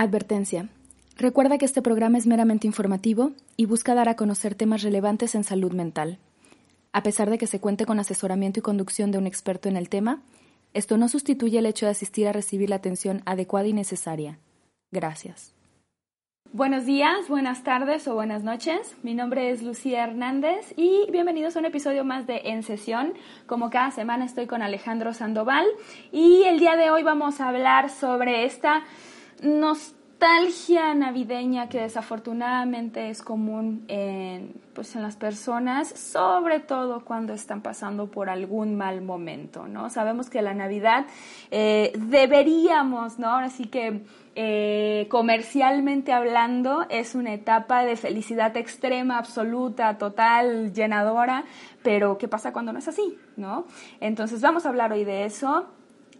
Advertencia. Recuerda que este programa es meramente informativo y busca dar a conocer temas relevantes en salud mental. A pesar de que se cuente con asesoramiento y conducción de un experto en el tema, esto no sustituye el hecho de asistir a recibir la atención adecuada y necesaria. Gracias. Buenos días, buenas tardes o buenas noches. Mi nombre es Lucía Hernández y bienvenidos a un episodio más de En Sesión. Como cada semana estoy con Alejandro Sandoval y el día de hoy vamos a hablar sobre esta nostalgia navideña que desafortunadamente es común en, pues en las personas, sobre todo cuando están pasando por algún mal momento, ¿no? Sabemos que la Navidad eh, deberíamos, ¿no? Así que eh, comercialmente hablando es una etapa de felicidad extrema, absoluta, total, llenadora, pero ¿qué pasa cuando no es así, ¿no? Entonces vamos a hablar hoy de eso.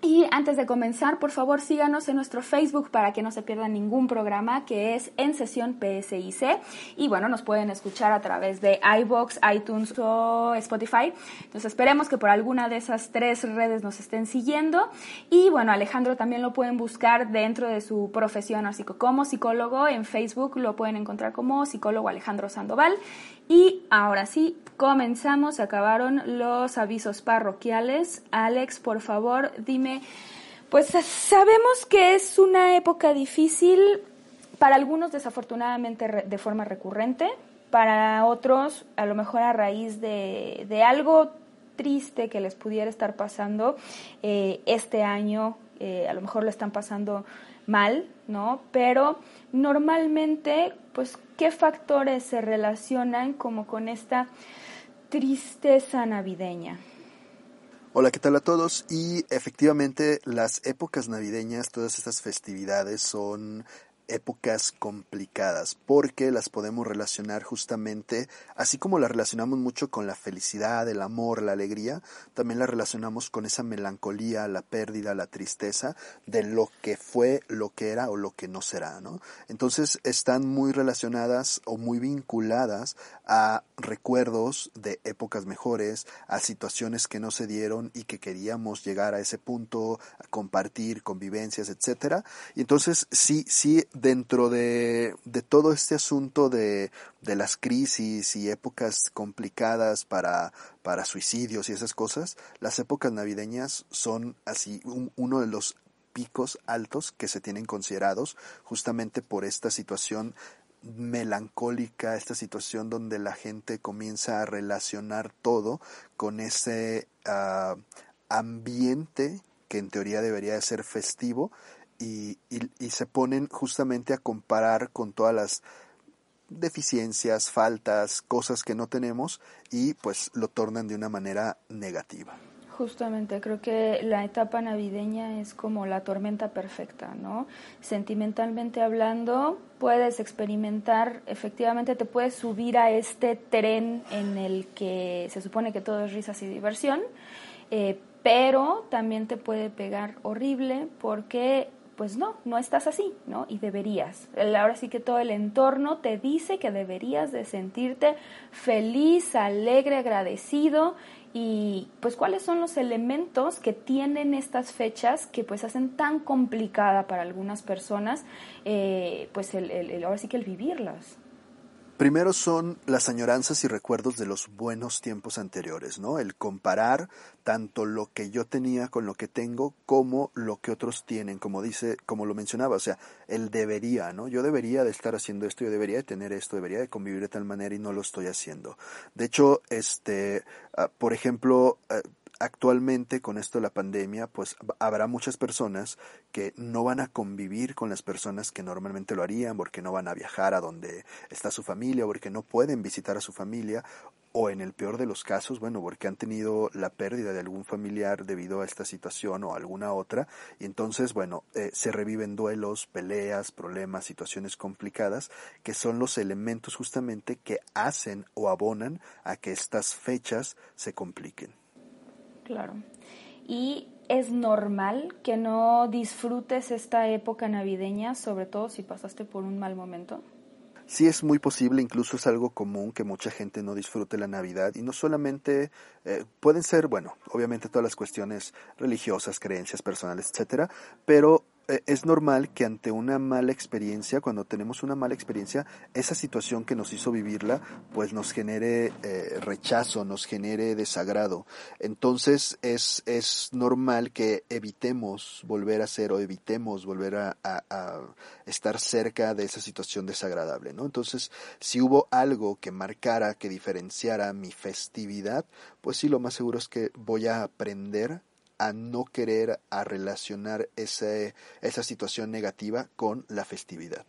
Y antes de comenzar, por favor síganos en nuestro Facebook para que no se pierdan ningún programa que es en sesión PSIC. Y bueno, nos pueden escuchar a través de iBox, iTunes o Spotify. Entonces esperemos que por alguna de esas tres redes nos estén siguiendo. Y bueno, Alejandro también lo pueden buscar dentro de su profesión así como psicólogo. En Facebook lo pueden encontrar como psicólogo Alejandro Sandoval. Y ahora sí, comenzamos. Acabaron los avisos parroquiales. Alex, por favor, dime, pues sabemos que es una época difícil, para algunos desafortunadamente de forma recurrente, para otros a lo mejor a raíz de, de algo triste que les pudiera estar pasando eh, este año, eh, a lo mejor lo están pasando mal, ¿no? Pero normalmente, pues, ¿qué factores se relacionan como con esta tristeza navideña? Hola, ¿qué tal a todos? Y efectivamente las épocas navideñas, todas estas festividades son épocas complicadas porque las podemos relacionar justamente, así como las relacionamos mucho con la felicidad, el amor, la alegría, también la relacionamos con esa melancolía, la pérdida, la tristeza de lo que fue, lo que era o lo que no será, ¿no? Entonces están muy relacionadas o muy vinculadas a recuerdos de épocas mejores, a situaciones que no se dieron y que queríamos llegar a ese punto, a compartir convivencias, etcétera. Y entonces sí, sí dentro de, de todo este asunto de, de, las crisis y épocas complicadas para, para suicidios y esas cosas, las épocas navideñas son así uno de los picos altos que se tienen considerados justamente por esta situación melancólica, esta situación donde la gente comienza a relacionar todo con ese uh, ambiente que en teoría debería de ser festivo y, y, se ponen justamente a comparar con todas las deficiencias, faltas, cosas que no tenemos y pues lo tornan de una manera negativa. Justamente, creo que la etapa navideña es como la tormenta perfecta, ¿no? Sentimentalmente hablando, puedes experimentar, efectivamente te puedes subir a este tren en el que se supone que todo es risas y diversión, eh, pero también te puede pegar horrible porque pues no, no estás así, ¿no? Y deberías. Ahora sí que todo el entorno te dice que deberías de sentirte feliz, alegre, agradecido y pues cuáles son los elementos que tienen estas fechas que pues hacen tan complicada para algunas personas, eh, pues el, ahora sí que el vivirlas. Primero son las añoranzas y recuerdos de los buenos tiempos anteriores, ¿no? El comparar tanto lo que yo tenía con lo que tengo como lo que otros tienen, como dice, como lo mencionaba, o sea, el debería, ¿no? Yo debería de estar haciendo esto, yo debería de tener esto, debería de convivir de tal manera y no lo estoy haciendo. De hecho, este, ah, por ejemplo, ah, actualmente con esto de la pandemia, pues habrá muchas personas que no van a convivir con las personas que normalmente lo harían, porque no van a viajar a donde está su familia, porque no pueden visitar a su familia, o en el peor de los casos, bueno, porque han tenido la pérdida de algún familiar debido a esta situación o alguna otra, y entonces, bueno, eh, se reviven duelos, peleas, problemas, situaciones complicadas, que son los elementos justamente que hacen o abonan a que estas fechas se compliquen. Claro. Y es normal que no disfrutes esta época navideña, sobre todo si pasaste por un mal momento. Sí es muy posible, incluso es algo común que mucha gente no disfrute la Navidad y no solamente eh, pueden ser, bueno, obviamente todas las cuestiones religiosas, creencias personales, etcétera, pero es normal que ante una mala experiencia, cuando tenemos una mala experiencia, esa situación que nos hizo vivirla, pues nos genere eh, rechazo, nos genere desagrado. Entonces es, es normal que evitemos volver a ser o evitemos volver a, a, estar cerca de esa situación desagradable, ¿no? Entonces, si hubo algo que marcara, que diferenciara mi festividad, pues sí, lo más seguro es que voy a aprender a no querer a relacionar esa situación negativa con la festividad.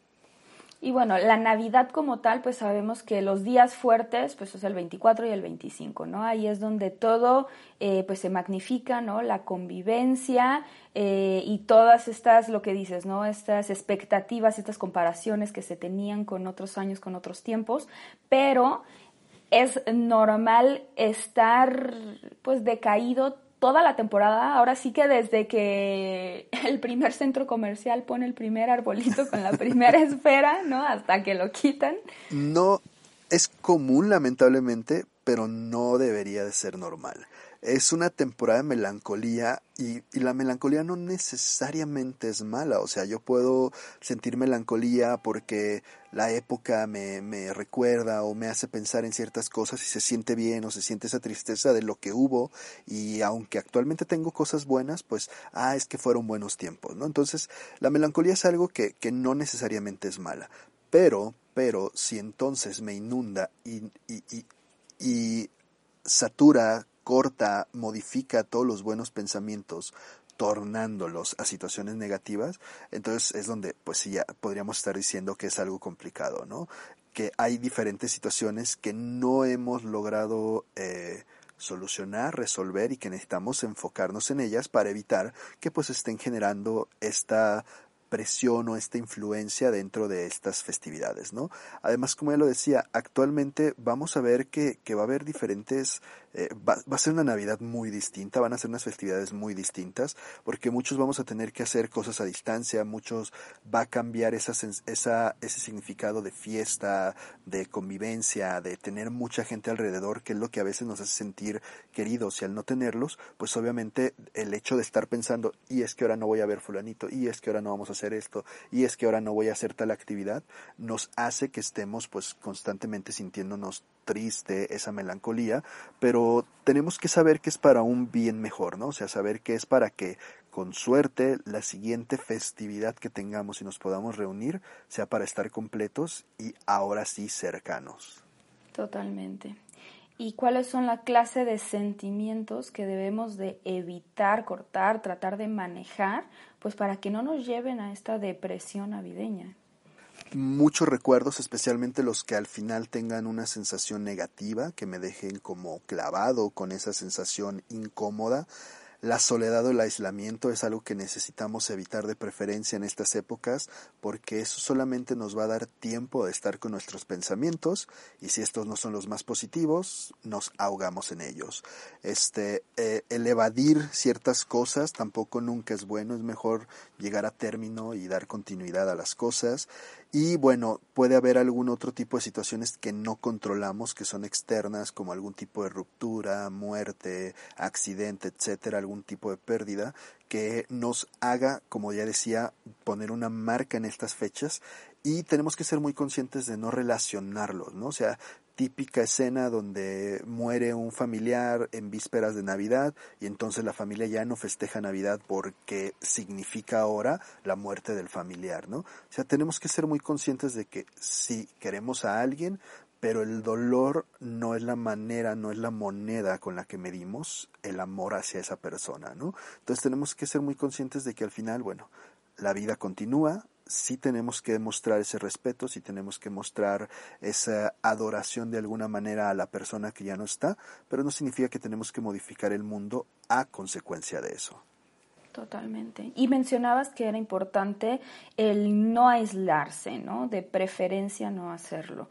Y bueno, la Navidad como tal, pues sabemos que los días fuertes, pues es el 24 y el 25, ¿no? Ahí es donde todo, eh, pues se magnifica, ¿no? La convivencia eh, y todas estas, lo que dices, ¿no? Estas expectativas, estas comparaciones que se tenían con otros años, con otros tiempos, pero es normal estar, pues, decaído toda la temporada, ahora sí que desde que el primer centro comercial pone el primer arbolito con la primera esfera, ¿no? Hasta que lo quitan. No es común, lamentablemente, pero no debería de ser normal es una temporada de melancolía y, la melancolía no necesariamente es mala, o sea, yo puedo sentir melancolía porque la época me, me recuerda o me hace pensar en ciertas cosas y se siente bien o se siente esa tristeza de lo que hubo. Y aunque actualmente tengo cosas buenas, pues, ah, es que fueron buenos tiempos, ¿no? Entonces, la melancolía es algo que, que no necesariamente es mala, pero, pero si entonces me inunda y, y, y, y satura corta, modifica todos los buenos pensamientos, tornándolos a situaciones negativas, entonces es donde pues sí ya podríamos estar diciendo que es algo complicado, ¿no? Que hay diferentes situaciones que no hemos logrado eh, solucionar, resolver y que necesitamos enfocarnos en ellas para evitar que pues estén generando esta presión o esta influencia dentro de estas festividades, ¿no? Además, como ya lo decía, actualmente vamos a ver que, que va a haber diferentes eh, va, a ser una Navidad muy distinta, van a ser unas festividades muy distintas, porque muchos vamos a tener que hacer cosas a distancia, muchos va a cambiar esa, esa, ese significado de fiesta, de convivencia, de tener mucha gente alrededor, que es lo que a veces nos hace sentir queridos y al no tenerlos, pues obviamente el hecho de estar pensando, y es que ahora no voy a ver fulanito, y es que ahora no vamos a hacer esto, y es que ahora no voy a hacer tal actividad, nos hace que estemos pues constantemente sintiéndonos triste, esa melancolía, pero tenemos que saber que es para un bien mejor, ¿no? O sea, saber que es para que con suerte la siguiente festividad que tengamos y nos podamos reunir sea para estar completos y ahora sí cercanos. Totalmente. ¿Y cuáles son la clase de sentimientos que debemos de evitar, cortar, tratar de manejar, pues para que no nos lleven a esta depresión navideña? Muchos recuerdos, especialmente los que al final tengan una sensación negativa, que me dejen como clavado con esa sensación incómoda, la soledad o el aislamiento es algo que necesitamos evitar de preferencia en estas épocas porque eso solamente nos va a dar tiempo de estar con nuestros pensamientos y si estos no son los más positivos, nos ahogamos en ellos. Este, eh, el evadir ciertas cosas tampoco nunca es bueno, es mejor llegar a término y dar continuidad a las cosas Y bueno, puede haber algún otro tipo de situaciones que no controlamos, que son externas, como algún tipo de ruptura, muerte, accidente, etcétera, algún tipo de pérdida, que nos haga, como ya decía, poner una marca en estas fechas y tenemos que ser muy conscientes de no relacionarlos, ¿no? O sea, típica escena donde muere un familiar en vísperas de Navidad y entonces la familia ya no festeja Navidad porque significa ahora la muerte del familiar, ¿no? O sea, tenemos que ser muy conscientes de que sí queremos a alguien, pero el dolor no es la manera, no es la moneda con la que medimos el amor hacia esa persona, ¿no? Entonces tenemos que ser muy conscientes de que al final, bueno, la vida continúa, sí tenemos que mostrar ese respeto, sí tenemos que mostrar esa adoración de alguna manera a la persona que ya no está, pero no significa que tenemos que modificar el mundo a consecuencia de eso. Totalmente. Y mencionabas que era importante el no aislarse, ¿no? De preferencia no hacerlo.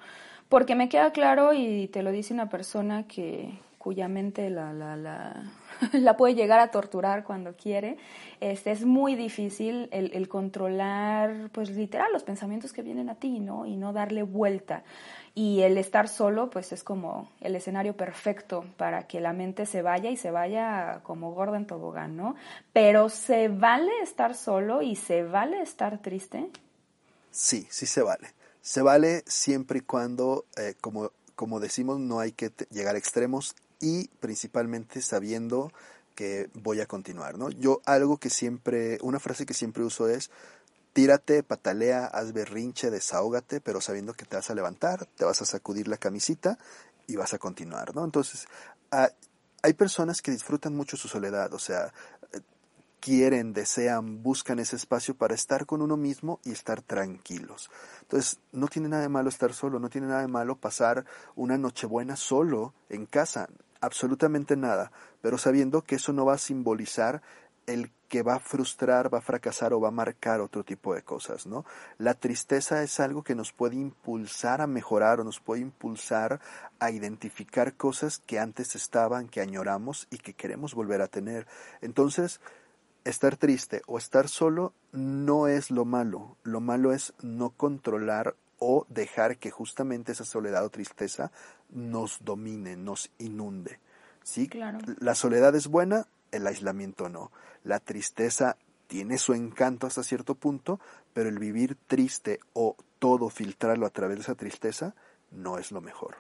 Porque me queda claro, y te lo dice una persona que, cuya mente la, la, la, la, puede llegar a torturar cuando quiere. Este, es muy difícil el, el, controlar, pues literal, los pensamientos que vienen a ti, ¿no? Y no darle vuelta. Y el estar solo, pues es como el escenario perfecto para que la mente se vaya y se vaya como gorda en tobogán, ¿no? Pero ¿se vale estar solo y se vale estar triste? Sí, sí se vale. Se vale siempre y cuando, eh, como, como decimos, no hay que llegar a extremos y principalmente sabiendo que voy a continuar, ¿no? Yo algo que siempre, una frase que siempre uso es, tírate, patalea, haz berrinche, desahógate, pero sabiendo que te vas a levantar, te vas a sacudir la camisita y vas a continuar, ¿no? Entonces, hay personas que disfrutan mucho su soledad, o sea, quieren, desean, buscan ese espacio para estar con uno mismo y estar tranquilos. Entonces, no tiene nada de malo estar solo, no tiene nada de malo pasar una nochebuena solo en casa absolutamente nada, pero sabiendo que eso no va a simbolizar el que va a frustrar, va a fracasar o va a marcar otro tipo de cosas, ¿no? La tristeza es algo que nos puede impulsar a mejorar o nos puede impulsar a identificar cosas que antes estaban, que añoramos y que queremos volver a tener. Entonces, estar triste o estar solo no es lo malo, lo malo es no controlar o dejar que justamente esa soledad o tristeza nos domine, nos inunde. ¿sí? Claro. La soledad es buena, el aislamiento no. La tristeza tiene su encanto hasta cierto punto, pero el vivir triste o todo filtrarlo a través de esa tristeza no es lo mejor.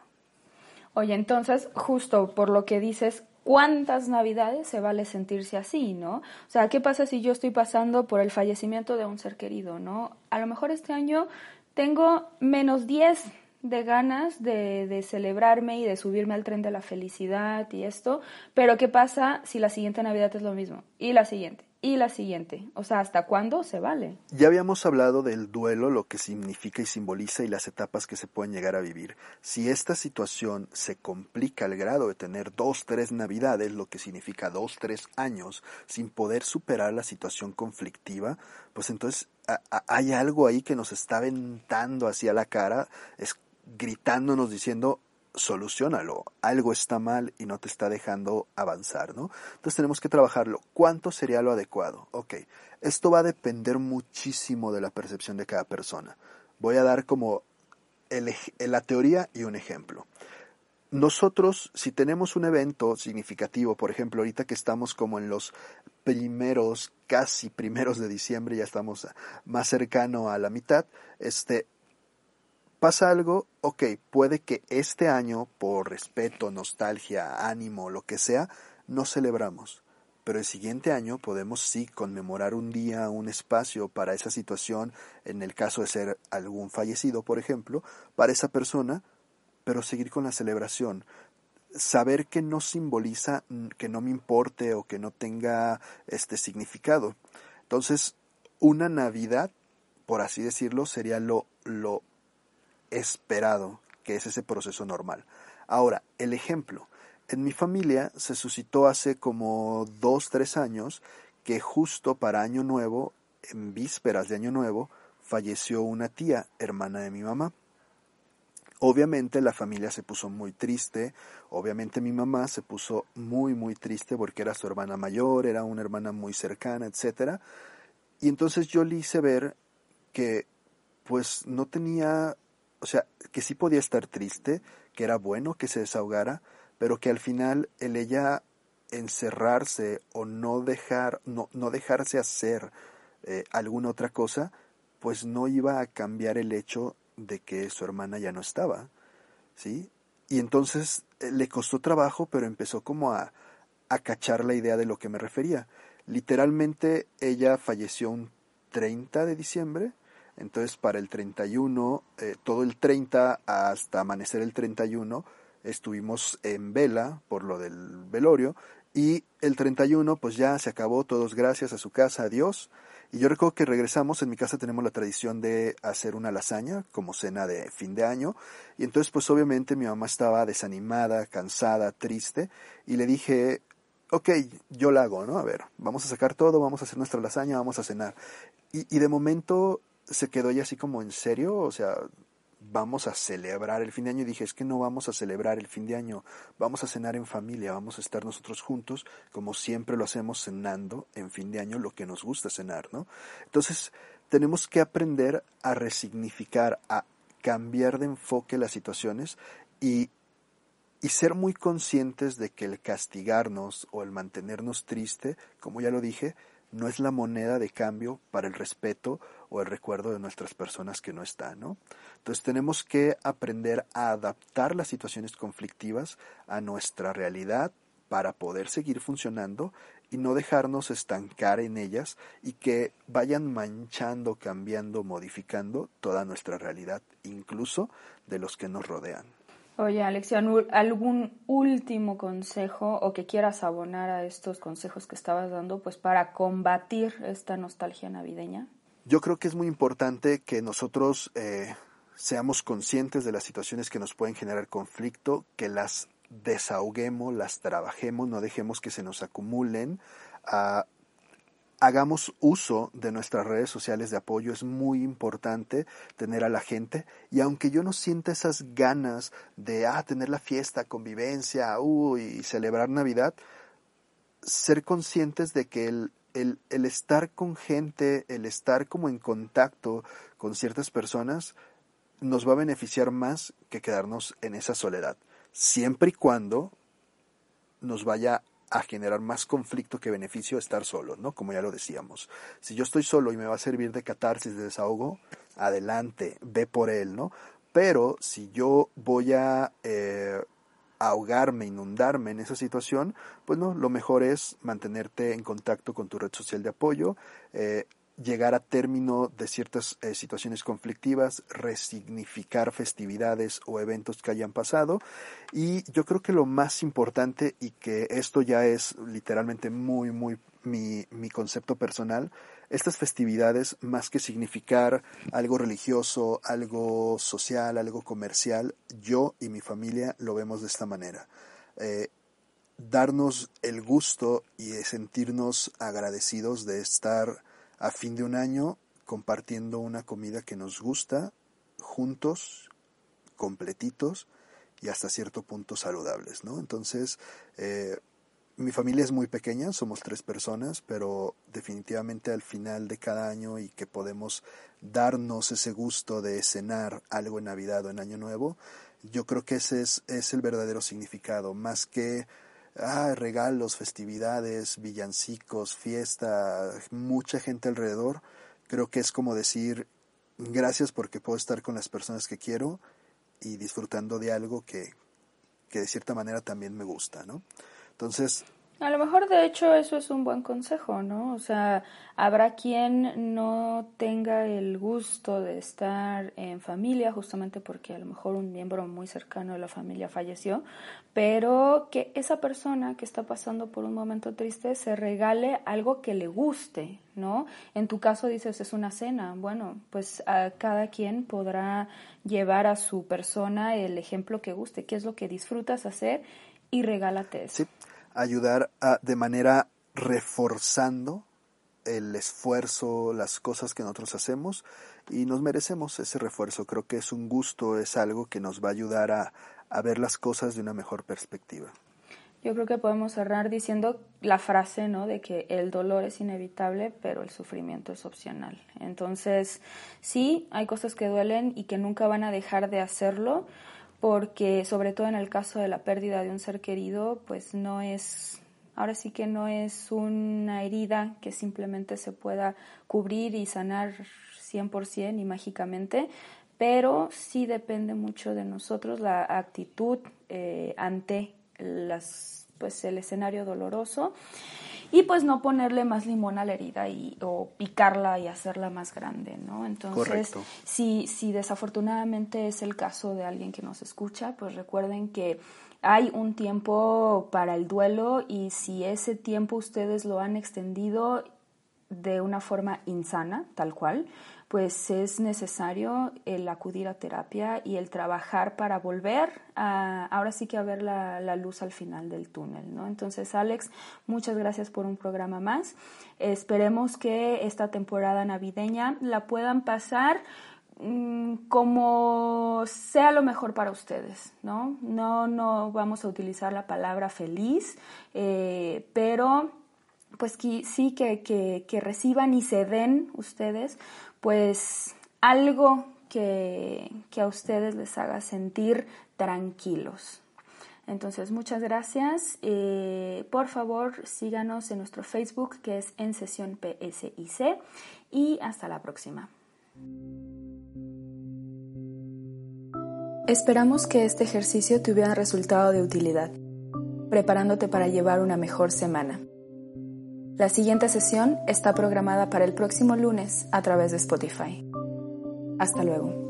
Oye, entonces, justo por lo que dices, ¿cuántas navidades se vale sentirse así, no? O sea, ¿qué pasa si yo estoy pasando por el fallecimiento de un ser querido, no? A lo mejor este año tengo menos 10 de ganas de, de, celebrarme y de subirme al tren de la felicidad y esto, pero ¿qué pasa si la siguiente Navidad es lo mismo? Y la siguiente, y la siguiente. O sea, ¿hasta cuándo se vale? Ya habíamos hablado del duelo, lo que significa y simboliza y las etapas que se pueden llegar a vivir. Si esta situación se complica al grado de tener dos, tres navidades, lo que significa dos, tres años, sin poder superar la situación conflictiva, pues entonces hay algo ahí que nos está aventando hacia la cara, es gritándonos diciendo solucionalo, algo está mal y no te está dejando avanzar, ¿no? Entonces tenemos que trabajarlo. ¿Cuánto sería lo adecuado? Ok, esto va a depender muchísimo de la percepción de cada persona. Voy a dar como la teoría y un ejemplo. Nosotros, si tenemos un evento significativo, por ejemplo, ahorita que estamos como en los primeros, casi primeros de diciembre, ya estamos más cercano a la mitad, este, pasa algo, ok, puede que este año, por respeto, nostalgia, ánimo, lo que sea, no celebramos. Pero el siguiente año podemos sí conmemorar un día, un espacio para esa situación, en el caso de ser algún fallecido, por ejemplo, para esa persona, pero seguir con la celebración. Saber que no simboliza que no me importe o que no tenga este significado. Entonces, una Navidad, por así decirlo, sería lo, lo esperado, que es ese proceso normal. Ahora, el ejemplo. En mi familia se suscitó hace como dos, tres años que justo para Año Nuevo, en vísperas de Año Nuevo, falleció una tía, hermana de mi mamá. Obviamente la familia se puso muy triste, obviamente mi mamá se puso muy muy triste porque era su hermana mayor, era una hermana muy cercana, etcétera. Y entonces yo le hice ver que pues no tenía, o sea, que sí podía estar triste, que era bueno que se desahogara, pero que al final el ella encerrarse o no dejar, no, no dejarse hacer eh, alguna otra cosa, pues no iba a cambiar el hecho de que su hermana ya no estaba, ¿sí? Y entonces eh, le costó trabajo, pero empezó como a, a cachar la idea de lo que me refería. Literalmente ella falleció un 30 de diciembre, entonces para el 31, eh, todo el 30 hasta amanecer el 31, estuvimos en vela por lo del velorio y el 31 pues ya se acabó, todos gracias a su casa, adiós. Y yo recuerdo que regresamos, en mi casa tenemos la tradición de hacer una lasaña como cena de fin de año. Y entonces pues obviamente mi mamá estaba desanimada, cansada, triste. Y le dije, ok, yo la hago, ¿no? A ver, vamos a sacar todo, vamos a hacer nuestra lasaña, vamos a cenar. Y, y de momento se quedó ella así como en serio, o sea, vamos a celebrar el fin de año. Y dije, es que no vamos a celebrar el fin de año, vamos a cenar en familia, vamos a estar nosotros juntos, como siempre lo hacemos cenando en fin de año, lo que nos gusta cenar, ¿no? Entonces, tenemos que aprender a resignificar, a cambiar de enfoque las situaciones y, y ser muy conscientes de que el castigarnos o el mantenernos triste, como ya lo dije, no es la moneda de cambio para el respeto o el recuerdo de nuestras personas que no están, ¿no? Entonces tenemos que aprender a adaptar las situaciones conflictivas a nuestra realidad para poder seguir funcionando y no dejarnos estancar en ellas y que vayan manchando, cambiando, modificando toda nuestra realidad, incluso de los que nos rodean. Oye, Alexia, ¿algún último consejo o que quieras abonar a estos consejos que estabas dando, pues para combatir esta nostalgia navideña? Yo creo que es muy importante que nosotros eh, seamos conscientes de las situaciones que nos pueden generar conflicto, que las desahoguemos, las trabajemos, no dejemos que se nos acumulen. Ah, hagamos uso de nuestras redes sociales de apoyo, es muy importante tener a la gente y aunque yo no sienta esas ganas de ah, tener la fiesta, convivencia, y celebrar Navidad, ser conscientes de que el, el, el estar con gente, el estar como en contacto con ciertas personas, nos va a beneficiar más que quedarnos en esa soledad, siempre y cuando nos vaya a generar más conflicto que beneficio estar solo, ¿no? Como ya lo decíamos. Si yo estoy solo y me va a servir de catarsis, de desahogo, adelante, ve por él, ¿no? Pero si yo voy a eh, ahogarme, inundarme en esa situación, pues no, lo mejor es mantenerte en contacto con tu red social de apoyo, eh, llegar a término de ciertas eh, situaciones conflictivas, resignificar festividades o eventos que hayan pasado. Y yo creo que lo más importante, y que esto ya es literalmente muy, muy mi, mi concepto personal, estas festividades, más que significar algo religioso, algo social, algo comercial, yo y mi familia lo vemos de esta manera. Eh, darnos el gusto y sentirnos agradecidos de estar a fin de un año compartiendo una comida que nos gusta, juntos, completitos y hasta cierto punto saludables, ¿no? Entonces, eh, mi familia es muy pequeña, somos tres personas, pero definitivamente al final de cada año y que podemos darnos ese gusto de cenar algo en Navidad o en Año Nuevo, yo creo que ese es, es el verdadero significado, más que ah, regalos, festividades, villancicos, fiesta, mucha gente alrededor, creo que es como decir gracias porque puedo estar con las personas que quiero y disfrutando de algo que, que de cierta manera también me gusta, ¿no? Entonces, a lo mejor, de hecho, eso es un buen consejo, ¿no? O sea, habrá quien no tenga el gusto de estar en familia, justamente porque a lo mejor un miembro muy cercano de la familia falleció, pero que esa persona que está pasando por un momento triste se regale algo que le guste, ¿no? En tu caso dices, es una cena. Bueno, pues a cada quien podrá llevar a su persona el ejemplo que guste, qué es lo que disfrutas hacer y regálate eso. Sí ayudar a, de manera reforzando el esfuerzo, las cosas que nosotros hacemos y nos merecemos ese refuerzo. Creo que es un gusto, es algo que nos va a ayudar a, a ver las cosas de una mejor perspectiva. Yo creo que podemos cerrar diciendo la frase, ¿no? De que el dolor es inevitable, pero el sufrimiento es opcional. Entonces, sí, hay cosas que duelen y que nunca van a dejar de hacerlo, porque sobre todo en el caso de la pérdida de un ser querido, pues no es, ahora sí que no es una herida que simplemente se pueda cubrir y sanar 100% y mágicamente, pero sí depende mucho de nosotros la actitud eh, ante las, pues el escenario doloroso y pues no ponerle más limón a la herida y, o picarla y hacerla más grande, ¿no? Entonces, si, si desafortunadamente es el caso de alguien que nos escucha, pues recuerden que hay un tiempo para el duelo y si ese tiempo ustedes lo han extendido de una forma insana, tal cual, pues es necesario el acudir a terapia y el trabajar para volver a, ahora sí que a ver la, luz al final del túnel, ¿no? Entonces, Alex, muchas gracias por un programa más. Esperemos que esta temporada navideña la puedan pasar mm, como sea lo mejor para ustedes, ¿no? No, no vamos a utilizar la palabra feliz, eh, pero pues sí que, que, reciban y se den ustedes pues algo que, a ustedes les haga sentir tranquilos. Entonces, muchas gracias. Eh, por favor, síganos en nuestro Facebook, que es en sesión PSIC. Y hasta la próxima. Esperamos que este ejercicio te hubiera resultado de utilidad, preparándote para llevar una mejor semana. La siguiente sesión está programada para el próximo lunes a través de Spotify. Hasta luego.